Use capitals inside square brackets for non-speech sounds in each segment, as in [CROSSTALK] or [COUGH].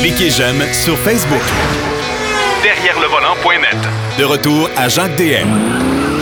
Cliquez j'aime sur Facebook. Derrière le volant.net. De retour à Jacques DM.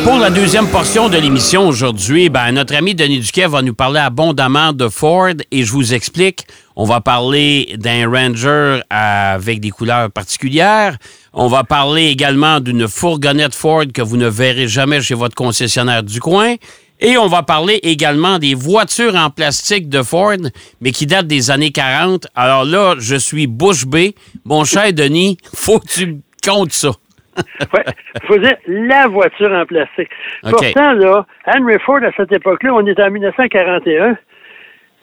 Pour la deuxième portion de l'émission aujourd'hui, ben, notre ami Denis Duquet va nous parler abondamment de Ford et je vous explique. On va parler d'un Ranger avec des couleurs particulières. On va parler également d'une fourgonnette Ford que vous ne verrez jamais chez votre concessionnaire du coin. Et on va parler également des voitures en plastique de Ford, mais qui datent des années 40. Alors là, je suis bouche bée. Mon cher Denis, [LAUGHS] faut que tu comptes ça. [LAUGHS] oui, il faut dire la voiture en plastique. Pourtant, là, Henry Ford, à cette époque-là, on était en 1941.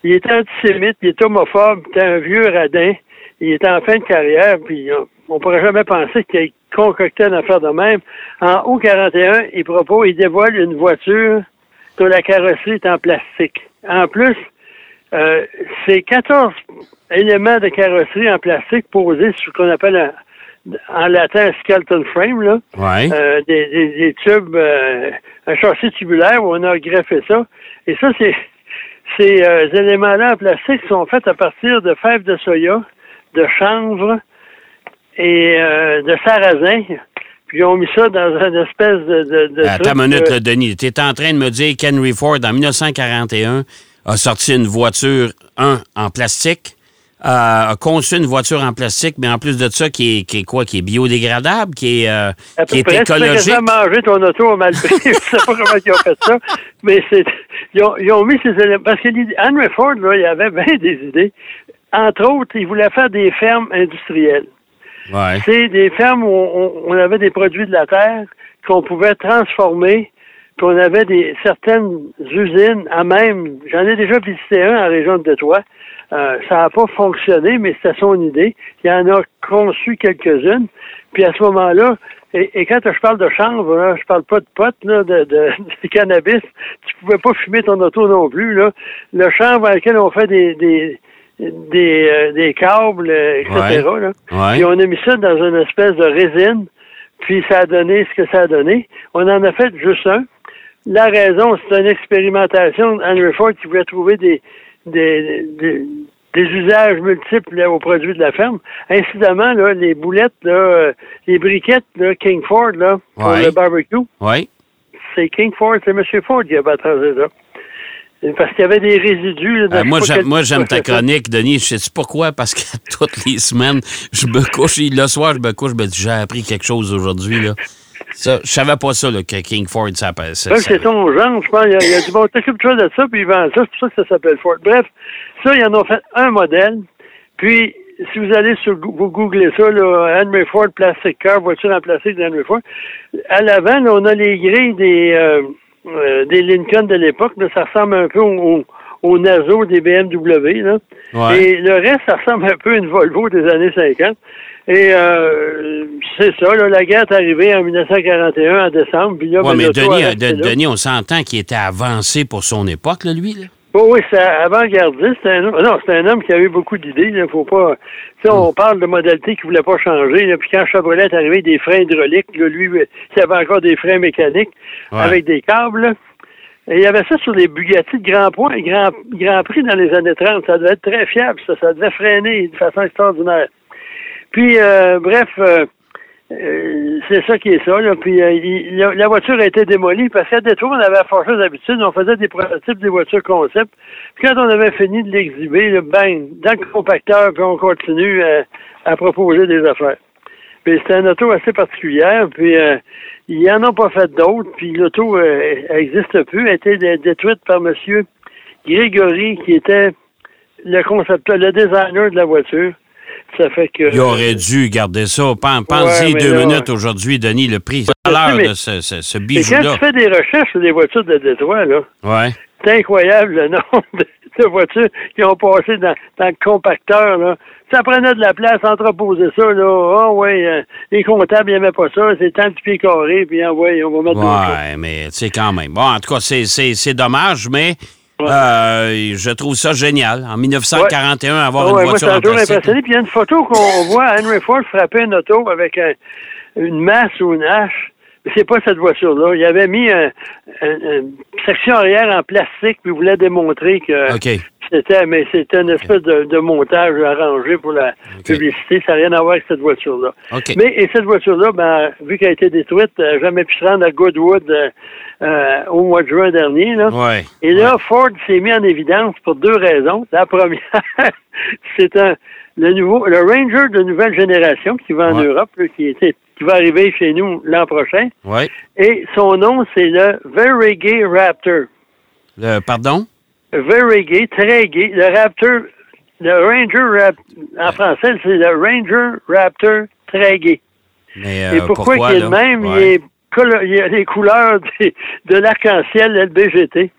Il était antisémite, il était homophobe, il était un vieux radin. Il était en fin de carrière, puis on, ne pourrait jamais penser qu'il ait concocté une affaire de même. En août 41, il propose, il dévoile une voiture dont la carrosserie est en plastique. En plus, euh, c'est 14 éléments de carrosserie en plastique posés sur ce qu'on appelle en latin un skeleton frame, là. Euh, des, tubes, euh, un châssis tubulaire où on a greffé ça. Et ça, c'est ces éléments-là en plastique sont faits à partir de fèves de soya, de chanvre et de sarrasin. Puis ils ont mis ça dans une espèce de. de, Attends une minute, Denis. Tu es en train de me dire qu'Henry Ford, en 1941, a sorti une voiture, un, en plastique, euh, a conçu une voiture en plastique, mais en plus de ça, qui est, qui est quoi? Qui est biodégradable, qui est, euh, qui est écologique. Tu mangé ton auto au mal [LAUGHS] Je ne sais pas comment ils ont fait ça, mais c'est, ils, ont, ils ont mis ces éléments. Parce que Henry Ford, là, il avait bien des idées. Entre autres, il voulait faire des fermes industrielles. C'est des fermes où on, avait des produits de la terre qu'on pouvait transformer, puis on avait des certaines usines à même. J'en ai déjà visité un en région de Détroit. Euh, ça n'a pas fonctionné, mais c'était son idée. Il en a conçu quelques-unes. Puis à ce moment-là, et, quand je parle de chanvre, je parle pas de potes, là, de, [LAUGHS] de, cannabis. Tu pouvais pas fumer ton auto non plus. Là. Le chanvre avec lequel on fait des, des, des, euh, des câbles, euh, etc. Là. Puis on a mis ça dans une espèce de résine, puis ça a donné ce que ça a donné. On en a fait juste un. La raison, c'est une expérimentation. Henry Ford qui voulait trouver des, des, des, usages multiples aux produits de la ferme. Incidemment, là, les boulettes, là, euh, les briquettes là, King Ford là, pour le barbecue, c'est King Ford, c'est M. Ford qui a baptisé ça. Parce qu'il y avait des résidus. Euh, moi, j'aime, moi, j'aime ta chronique, Denis. Je sais pourquoi? Parce que [LAUGHS] toutes les semaines, je me couche. Le soir, je me couche, dis, j'ai appris quelque chose aujourd'hui. Là. Ça, je savais pas ça, là, que King Ford s'appelle. Ça, c'est son genre, je pense. Il y a, il y a du bon, t'occupe-toi de ça, puis il vend ça. C'est pour ça que ça s'appelle Ford. Bref, ça, ils en ont fait un modèle. Puis, si vous allez sur, vous googlez ça, là, Henry Ford Plastic Car, voiture en plastique d'Henry Ford. À l'avant, là, on a les grilles des, euh, euh, des Lincoln de l'époque, ça ressemble un peu au, au, Naso des BMW. Là. Et le reste, ça ressemble un peu à une Volvo des années 50. Et euh, c'est ça, là, la guerre est arrivée en 1941, en décembre. Puis là, ben, mais Denis, Denis, on s'entend qu'il était avancé pour son époque, là, lui. Là. Oh oui, c'est avant-gardiste. Un homme. Non, c'est un homme qui avait beaucoup d'idées. Il faut pas. On parle de modalité qui voulait pas changer. Puis quand Chevrolet est arrivé, des freins hydrauliques, lui, il avait encore des freins mécaniques avec des câbles. Et il y avait ça sur les Bugatti de Grand Point, Grand, Grand Prix dans les années 30. Ça devait être très fiable, ça. Ça devait freiner de façon extraordinaire. Puis, euh, bref, euh, euh, c'est ça qui est ça. Là. Puis euh, la, voiture a été démolie parce qu'à Détroit, on avait à forcer d'habitude, on faisait des prototypes des voitures concept. Puis quand on avait fini de l'exhiber, bang, dans le compacteur, puis on continue à, proposer des affaires. Puis c'était une auto assez particulière, puis euh, ils en ont pas fait d'autres, puis l'auto n'existe plus, a été détruite par monsieur Grégory, qui était le concepteur, le designer de la voiture. Ça fait que. Il aurait dû garder ça. Pensez deux minutes aujourd'hui, Denis, le prix, l'heure de ce, ce, ce bijou-là. Quand tu fais des recherches sur des voitures de Détroit, là, ouais. c'est incroyable le [LAUGHS] nombre de, voitures qui ont passé dans, dans, le compacteur. Là. Ça prenait de la place, entreposer ça. Là. oh, ouais, euh, les comptables n'aimaient pas ça. C'est tant de pieds carrés, puis hein, ouais, on va mettre Ouais, mais tu sais, quand même. Bon, en tout cas, c'est dommage, mais euh, je trouve ça génial. En 1941, avoir une voiture moi, en toujours impressionné. Puis il y a une photo qu'on [LAUGHS] voit Henry Ford frapper une auto avec une masse ou une hache. c'est pas cette voiture-là. Il avait mis une section arrière en plastique, puis il voulait démontrer que c'était, mais c'était une espèce de, montage arrangé pour la publicité. Ça n'a rien à voir avec cette voiture-là. Mais et cette voiture-là, ben, vu qu'elle a été détruite, n'a jamais pu se rendre à Goodwood euh, euh, au mois de juin dernier. Là. Et là, Ford s'est mis en évidence pour deux raisons. La première, [LAUGHS] c'est un le nouveau le Ranger de nouvelle génération qui va en Europe, qui était qui va arriver chez nous l'an prochain. Et son nom, c'est le Very Gay Raptor. Le, pardon? Very gay, très gay. Le Raptor, le Ranger Raptor, en français, c'est le Ranger Raptor très gay. Mais, Et euh, pourquoi, il est le même? Il, y a les couleurs de, l'arc-en-ciel LBGT.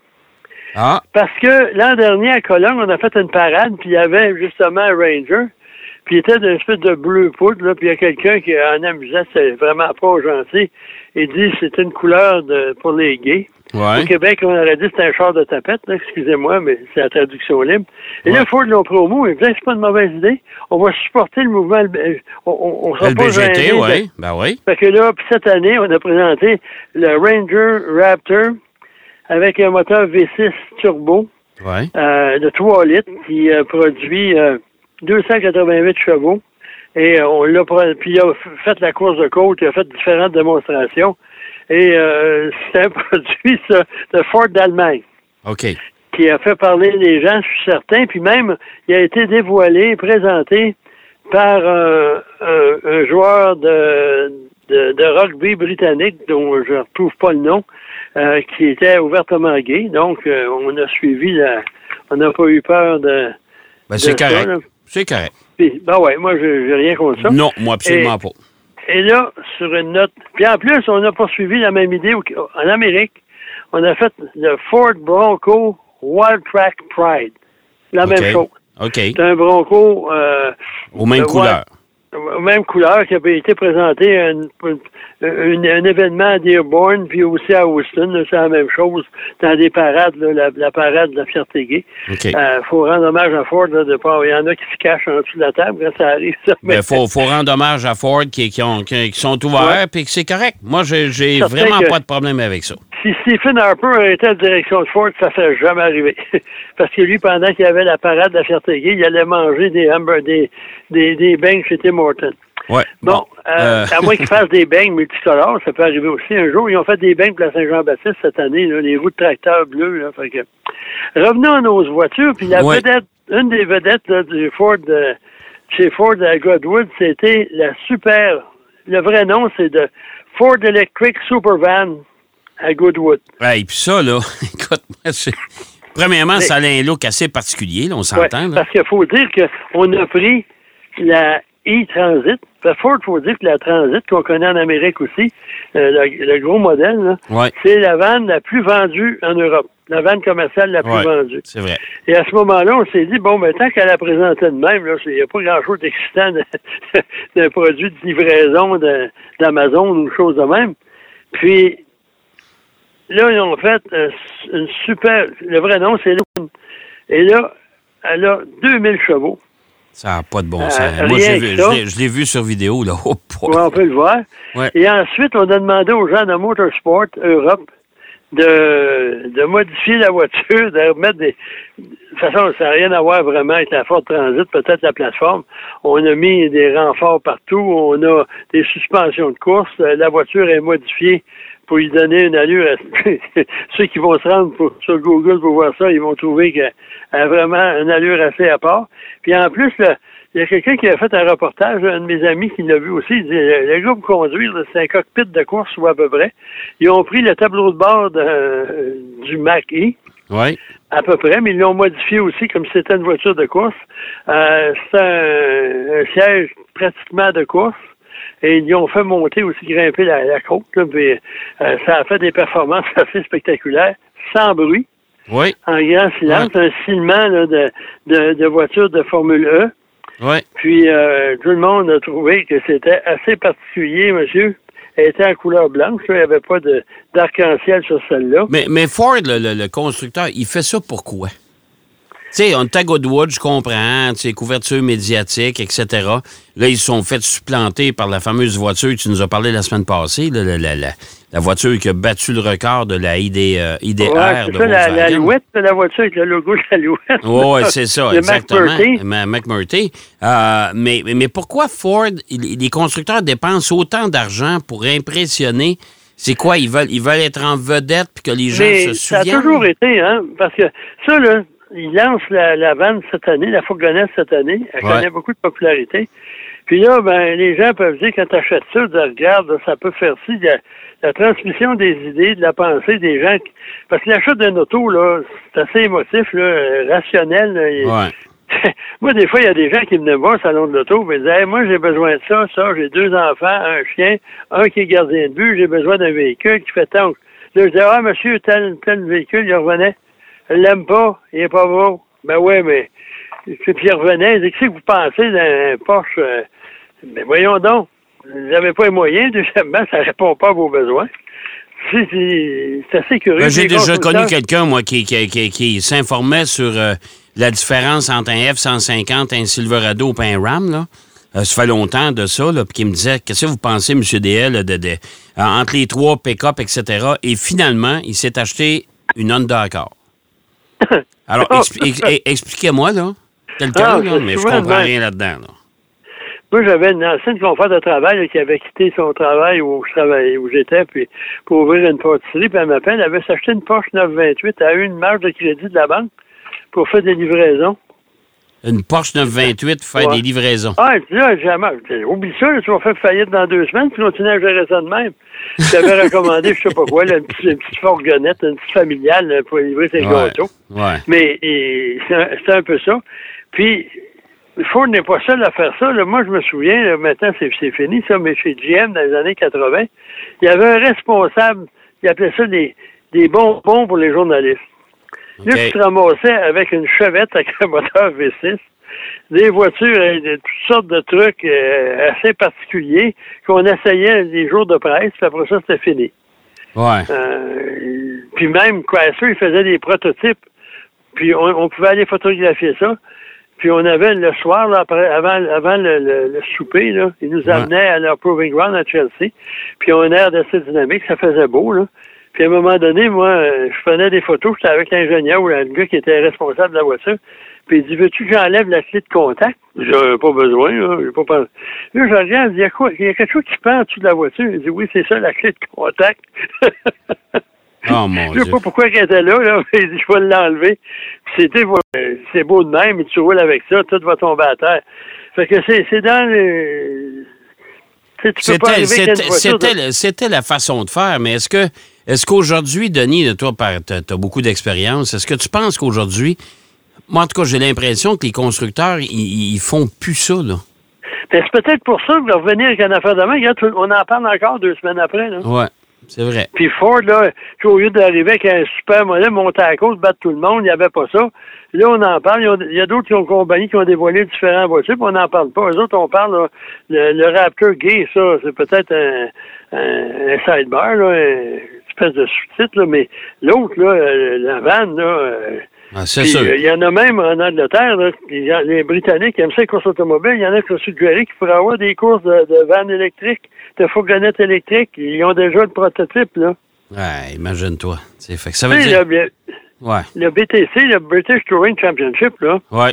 Ah. Parce que l'an dernier, à Cologne, on a fait une parade, puis il y avait justement un Ranger. Puis il était d'une espèce de bleu poudre, là, puis il y a quelqu'un qui, en amusant, c'est vraiment pas gentil, il dit c'est une couleur de, pour les gays. Au Québec, on aurait dit que c'était un char de tapette, excusez-moi, mais c'est la traduction libre. Et là, Ford l'ont promo, il disait c'est pas une mauvaise idée. On va supporter le mouvement. On, on, on sera LBGT, oui. Ben oui. Fait que là, cette année, on a présenté le Ranger Raptor avec un moteur V6 turbo euh, de 3 litres qui euh, produit euh, 288 chevaux. Et euh, on l'a puis il a fait la course de côte, il a fait différentes démonstrations. Et euh, c'est un [LAUGHS] produit ça, de Ford d'Allemagne. OK. Qui a fait parler les gens, je suis certain. Puis même, il a été dévoilé, présenté par euh, un, joueur de, de, rugby britannique dont je ne retrouve pas le nom, qui était ouvertement gay. Donc, on a suivi la. On n'a pas eu peur de. Ben, c'est correct. C'est correct. ben ouais, moi, j'ai rien contre ça. Non, moi, absolument pas. Et là, sur une note. Puis en plus, on a poursuivi la même idée en Amérique. On a fait le Ford Bronco Wild Track Pride. La même chose. OK. C'est un Bronco. Euh, Aux mêmes couleurs même couleur qui avait été présenté à un événement à Dearborn, puis aussi à Houston. C'est la même chose dans des parades, la, parade de la fierté gay. Il euh, faut rendre hommage à Ford. de pas, il y en a qui se cachent en dessous de la table quand ça arrive. Ça. Mais faut, faut rendre hommage à Ford qui, qui, ont, qui, sont ouverts et que c'est correct. Moi, j'ai vraiment pas de problème avec ça. Si Stephen Harper été à la direction de Ford, ça ne serait jamais arrivé. [LAUGHS] Parce que lui, pendant qu'il y avait la parade de la fierté gay, il allait manger des, des, des, des beignes chez Tim Hortons. Ouais. Bon, euh, euh. à moins qu'ils fassent des beignes multicolores, ça peut arriver aussi. Un jour, ils ont fait des beignes pour la Saint-Jean-Baptiste cette année, les roues de tracteur bleues. Là, fait que... Revenons à nos voitures, puis la vedette, une des vedettes du Ford, euh, chez Ford à Godwood, c'était la super. Le vrai nom, c'est de Ford Electric Supervan à Goodwood. Ouais, et puis ça, là, [LAUGHS] écoute, premièrement, ça a un look assez particulier, là, on s'entend. parce qu'il faut dire qu'on a pris la e-Transit. Ford, il faut dire que la Transit qu'on connaît en Amérique aussi, euh, le, gros modèle, c'est la vanne la plus vendue en Europe. La vanne commerciale la plus vendue. C'est vrai. Et à ce moment-là, on s'est dit, bon, ben, tant qu'elle a présenté de même, il n'y a pas grand-chose d'excitant [LAUGHS] d'un produit de livraison d'Amazon ou chose de même. Puis, là, ils ont fait une super. Le vrai nom, c'est Lune. Et là, elle a 2000 chevaux. Ça n'a pas de bon euh, sens. Moi, je l'ai vu sur vidéo, là. [LAUGHS] Oh, on peut le voir. Et ensuite, on a demandé aux gens de Motorsport Europe de, de modifier la voiture, de remettre des. De toute façon, ça n'a rien à voir vraiment avec la Ford Transit, peut-être la plateforme. On a mis des renforts partout, on a des suspensions de course, la voiture est modifiée pour lui donner une allure. [LAUGHS] Ceux qui vont se rendre sur Google pour voir ça, ils vont trouver qu'elle a vraiment une allure assez à part. Puis en plus, il y a quelqu'un qui a fait un reportage, un de mes amis qui l'a vu aussi. Il dit le gars conduire, c'est un cockpit de course ou à peu près. Ils ont pris le tableau de bord du Mac-E. Oui. À peu près, mais ils l'ont modifié aussi comme si c'était une voiture de course. Euh, c'est un, siège pratiquement de course et ils ont fait monter aussi, grimper la, côte. puis, euh, ça a fait des performances [LAUGHS] assez spectaculaires, sans bruit. Oui. En grand silence, un silement de, de, de voiture de Formule E. Puis euh, tout le monde a trouvé que c'était assez particulier, monsieur. Elle était en couleur blanche, il n'y avait pas d'arc-en-ciel sur celle-là. Mais, mais Ford, le constructeur, il fait ça pourquoi? Tu sais, on à Goodwood, je comprends, tu couverture médiatique, etc. Là, ils sont fait supplanter par la fameuse voiture que tu nous as parlé la semaine passée, la, la voiture qui a battu le record de la ID, euh, IDR ouais, de ça, la, l'alouette de la voiture avec le logo de l'alouette. Oui, c'est ça, [LAUGHS] exactement. McMurtry. Euh, mais, mais pourquoi Ford, les constructeurs dépensent autant d'argent pour impressionner? C'est quoi? Ils veulent, ils veulent être en vedette puis que les gens se souviennent? Ça a toujours été, hein? Parce que ça, là, ils lancent la, la vanne cette année, la fourgonnette cette année. Elle connaît beaucoup de popularité. Puis là, ben, les gens peuvent dire, quand tu achètes ça, de regarde, ça peut faire ci. La, la, transmission des idées, de la pensée des gens. Parce que l'achat d'un auto, là, c'est assez émotif, là, rationnel. ouais. [LAUGHS] moi, des fois, il y a des gens qui venaient voir au salon de l'auto et disaient Moi, j'ai besoin de ça, ça, j'ai deux enfants, un chien, un qui est gardien de but, j'ai besoin d'un véhicule qui fait tant. Là, je disais Ah, monsieur, tel, tel véhicule, il revenait. Je l'aime pas, il est pas beau. Ben ouais, mais. Puis il revenait, il disait Qu'est-ce que vous pensez d'un Porsche euh, mais voyons donc, vous n'avez pas les moyens, deuxièmement, ça ne répond pas à vos besoins. [LAUGHS] C'est assez curieux. Ben, j'ai déjà connu quelqu'un, moi, qui, qui, qui, s'informait sur euh, la différence entre un F-150, un Silverado et un Ram, là. Euh, ça fait longtemps de ça, là, puis qui me disait Qu'est-ce que vous pensez, M. DL, de, de, entre les trois pick-up, etc. Et finalement, il s'est acheté une Honda Accord. [LAUGHS] Alors, expliquez-moi, là. Quelqu'un, ah, là, mais je comprends rien là-dedans. Là. Moi, j'avais une ancienne confrère de travail qui avait quitté son travail où je travaillais, où j'étais, puis pour ouvrir une pâtisserie, puis elle m'appelle, elle avait s'acheté une Porsche 928, elle a eu une marge de crédit de la banque pour faire des livraisons. Une Porsche 928 pour faire des livraisons. Ah, là, jamais. Oublie ça, tu vas faire faillite dans deux semaines, tu continues à gérer ça de même. J'avais [LAUGHS] recommandé, je sais pas quoi, une, petite, une, petite, fourgonnette, une petite familiale pour livrer ses gâteaux. Ouais. Mais c'est un, un peu ça. Puis, Ford n'est pas seul à faire ça. Moi, je me souviens, maintenant c'est fini, ça, mais chez GM dans les années 80, il y avait un responsable, il appelait ça des, des bonbons pour les journalistes. Là, tu te ramassais avec une chevette avec un moteur V6, des voitures, de toutes sortes de trucs euh, assez particuliers qu'on essayait les jours de presse, puis après ça, c'était fini. Ouais. Euh, puis même Chrysler, il faisait des prototypes, puis on pouvait aller photographier ça. Puis on avait le soir, là, après, avant, avant le, le, souper, là, ils nous amenaient à leur Proving Ground à Chelsea. Puis on a air d'assez dynamique, ça faisait beau, là. Puis à un moment donné, moi, je prenais des photos, j'étais avec l'ingénieur ou le gars qui était responsable de la voiture. Puis il dit Veux-tu que j'enlève la clé de contact? J'ai pas besoin, là. J'ai pas pensé. Là, je regarde, il y a quoi? Il y a quelque chose qui pend en dessous de la voiture. Il dit Oui, c'est ça, la clé de contact. [LAUGHS] [LAUGHS] Oh, mon je sais pas pourquoi elle était là, là, [LAUGHS] mais je vais l'enlever. C'était c'est beau de même, et tu roules avec ça, tout va tomber à terre. Fait que c'est dans le. C'était la façon de faire, mais est-ce que est-ce qu'aujourd'hui, Denis, toi, tu as, beaucoup d'expérience, est-ce que tu penses qu'aujourd'hui, moi en tout cas, j'ai l'impression que les constructeurs, ils, font plus ça, là? Ben, c'est peut-être pour ça que de revenir avec une affaire demain, on en parle encore deux semaines après. Là. Ouais. C'est vrai. Puis Ford, là, au lieu d'arriver avec un super modèle, monter à cause, battre tout le monde, il n'y avait pas ça. Là, on en parle. Il y a d'autres qui ont compagnie qui ont dévoilé différents voitures, puis on n'en parle pas. Eux autres, on parle, le, Raptor Gay, ça, c'est peut-être un, un, sidebar, là, une espèce de sous-titre, mais l'autre, là, la vanne, là, euh, ah, c'est sûr. Il y en a même en Angleterre, là, les Britanniques aiment ça les courses automobiles. Il y en a qui ont suggéré qu'il pourrait avoir des courses de, de vannes électriques de fourgonnettes électriques. Ils ont déjà le prototype, là. Ouais, imagine-toi. Fait que ça veut dire... Le, ouais. le BTC, le British Touring Championship, là. Ouais.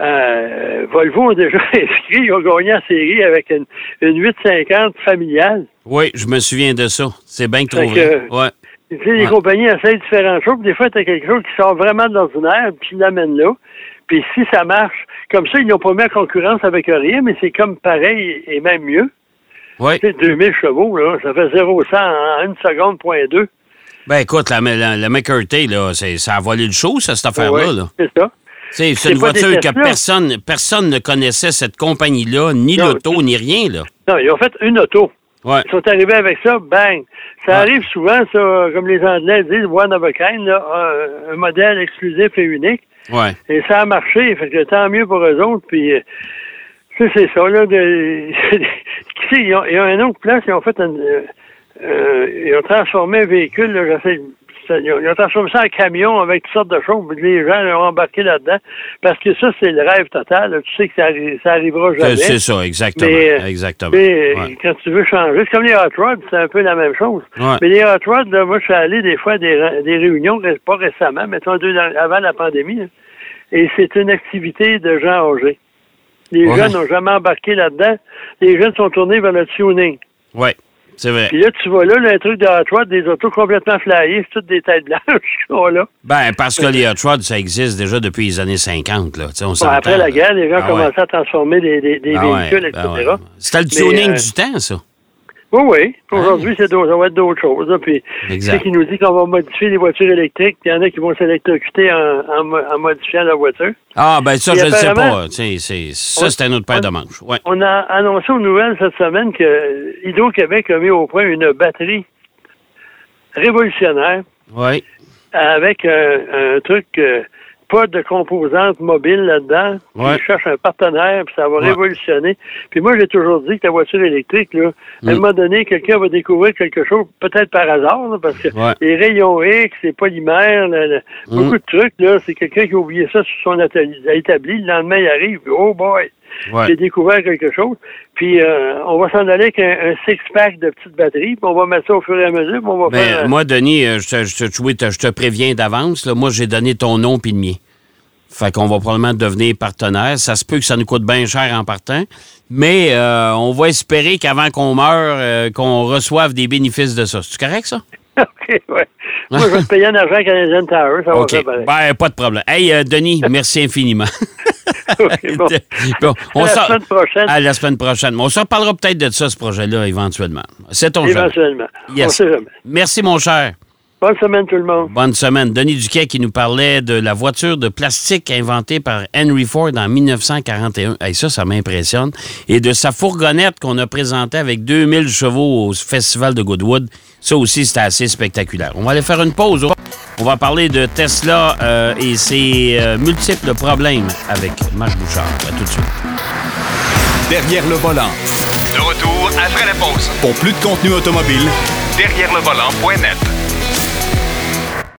Euh, Volvo a déjà [LAUGHS] inscrit, ils ont gagné la série avec une, une 850 familiale. Oui, je me souviens de ça. C'est bien trouvé. Que, ouais. Tu sais, les compagnies essayent différentes choses. Des fois, tu as quelque chose qui sort vraiment de l'ordinaire, puis tu l'amènes là. Puis si ça marche, comme ça, ils n'ont pas mis en concurrence avec rien, mais c'est comme pareil et même mieux. Oui. C'est 2000 chevaux, là, ça fait 0 100 en une seconde, point 2. Ben écoute, la, la, la McCurty, là, ça a volé le show, ça, cette affaire-là. Oui, c'est ça. C'est une voiture que personne, personne ne connaissait, cette compagnie-là, ni l'auto, ni rien. Là. Non, ils ont fait une auto. Ouais. Ils sont arrivés avec ça, bang. Ça arrive souvent, ça, comme les Anglais disent, one of a kind, là, un, modèle exclusif et unique. Ouais. Et ça a marché, fait que tant mieux pour eux autres. Puis, c'est ça, là. De, [LAUGHS] ils, ont, ils ont une autre place, ils ont fait un. Euh, euh, ils ont transformé un véhicule, là, j'essaie ils ont transformé ça en camion avec toutes sortes de choses. Les gens ont embarqué là-dedans. Parce que ça, c'est le rêve total. Tu sais que ça, ça arrivera jamais. C'est ça, exactement. Mais, exactement. Mais quand tu veux changer, c'est comme les hot rods, c'est un peu la même chose. Mais les hot rods, là, moi, je suis allé des fois à des, des réunions, pas récemment, mettons deux avant la pandémie. et c'est une activité de gens âgés. Les jeunes n'ont jamais embarqué là-dedans. Les jeunes sont tournés vers le tuning. Oui. C'est vrai. Puis là, tu vois là, le truc de Hot Rod, des autos complètement flyées, c'est toutes des têtes blanches [LAUGHS] qui sont là. Ben, parce que les Hot Rod, ça existe déjà depuis les années 50. Là. On après la guerre, les gens ah, commençaient à transformer des, des, des ah véhicules, etc. Ben C'était le tuning euh, du temps, ça. Oui, oui. Aujourd'hui, c'est ça va être d'autres choses. Là. Puis, c'est qui nous dit qu'on va modifier les voitures électriques, il y en a qui vont s'électrocuter en, en, modifiant la voiture. Ah, ben ça, je ne sais pas. ça, c'est un autre paire de manches. Ouais. On a annoncé aux nouvelles cette semaine que Hydro-Québec a mis au point une batterie révolutionnaire. Oui. Avec un, truc... Euh, pas de composantes mobiles là-dedans. Ouais. Je cherche un partenaire, puis ça va révolutionner. Puis moi, j'ai toujours dit que la voiture électrique, là, à un mm. moment donné, quelqu'un va découvrir quelque chose, peut-être par hasard, parce que les rayons X, les polymères, mm. beaucoup de trucs, là, c'est quelqu'un qui a oublié ça sur son atelier, établi. Le lendemain, il arrive, oh boy! J'ai découvert quelque chose. Puis euh, on va s'en aller avec un, six-pack de petites batteries, puis on va mettre ça au fur et à mesure. Puis on va faire, Moi, Denis, euh, je je te préviens d'avance. Moi, j'ai donné ton nom puis le mien. Fait qu'on va probablement devenir partenaire. Ça se peut que ça nous coûte bien cher en partant. Mais euh, on va espérer qu'avant qu'on meure, qu'on reçoive des bénéfices de ça. C'est correct, ça? [LAUGHS] OK, oui. Moi, je vais te payer en argent Canadian Tower. Ça va faire ben, pas de problème. Hey, Denis, [LAUGHS] merci infiniment. [LAUGHS] bon. on à la semaine prochaine. À la semaine prochaine. On se reparlera peut-être de ça, ce projet-là, éventuellement. C'est ton Éventuellement. Yes. Merci, mon cher. Bonne semaine, tout le monde. Bonne semaine. Denis Duquet qui nous parlait de la voiture de plastique inventée par Henry Ford en 1941. Hey, ça, ça m'impressionne. Et de sa fourgonnette qu'on a présentée avec 2000 chevaux au Festival de Goodwood. Ça aussi, c'était assez spectaculaire. On va aller faire une pause. On va parler de Tesla euh, et ses euh, multiples problèmes avec Marc Bouchard. À tout de suite. Derrière le volant. De retour après la pause. Pour plus de contenu automobile, derrière le volant.net.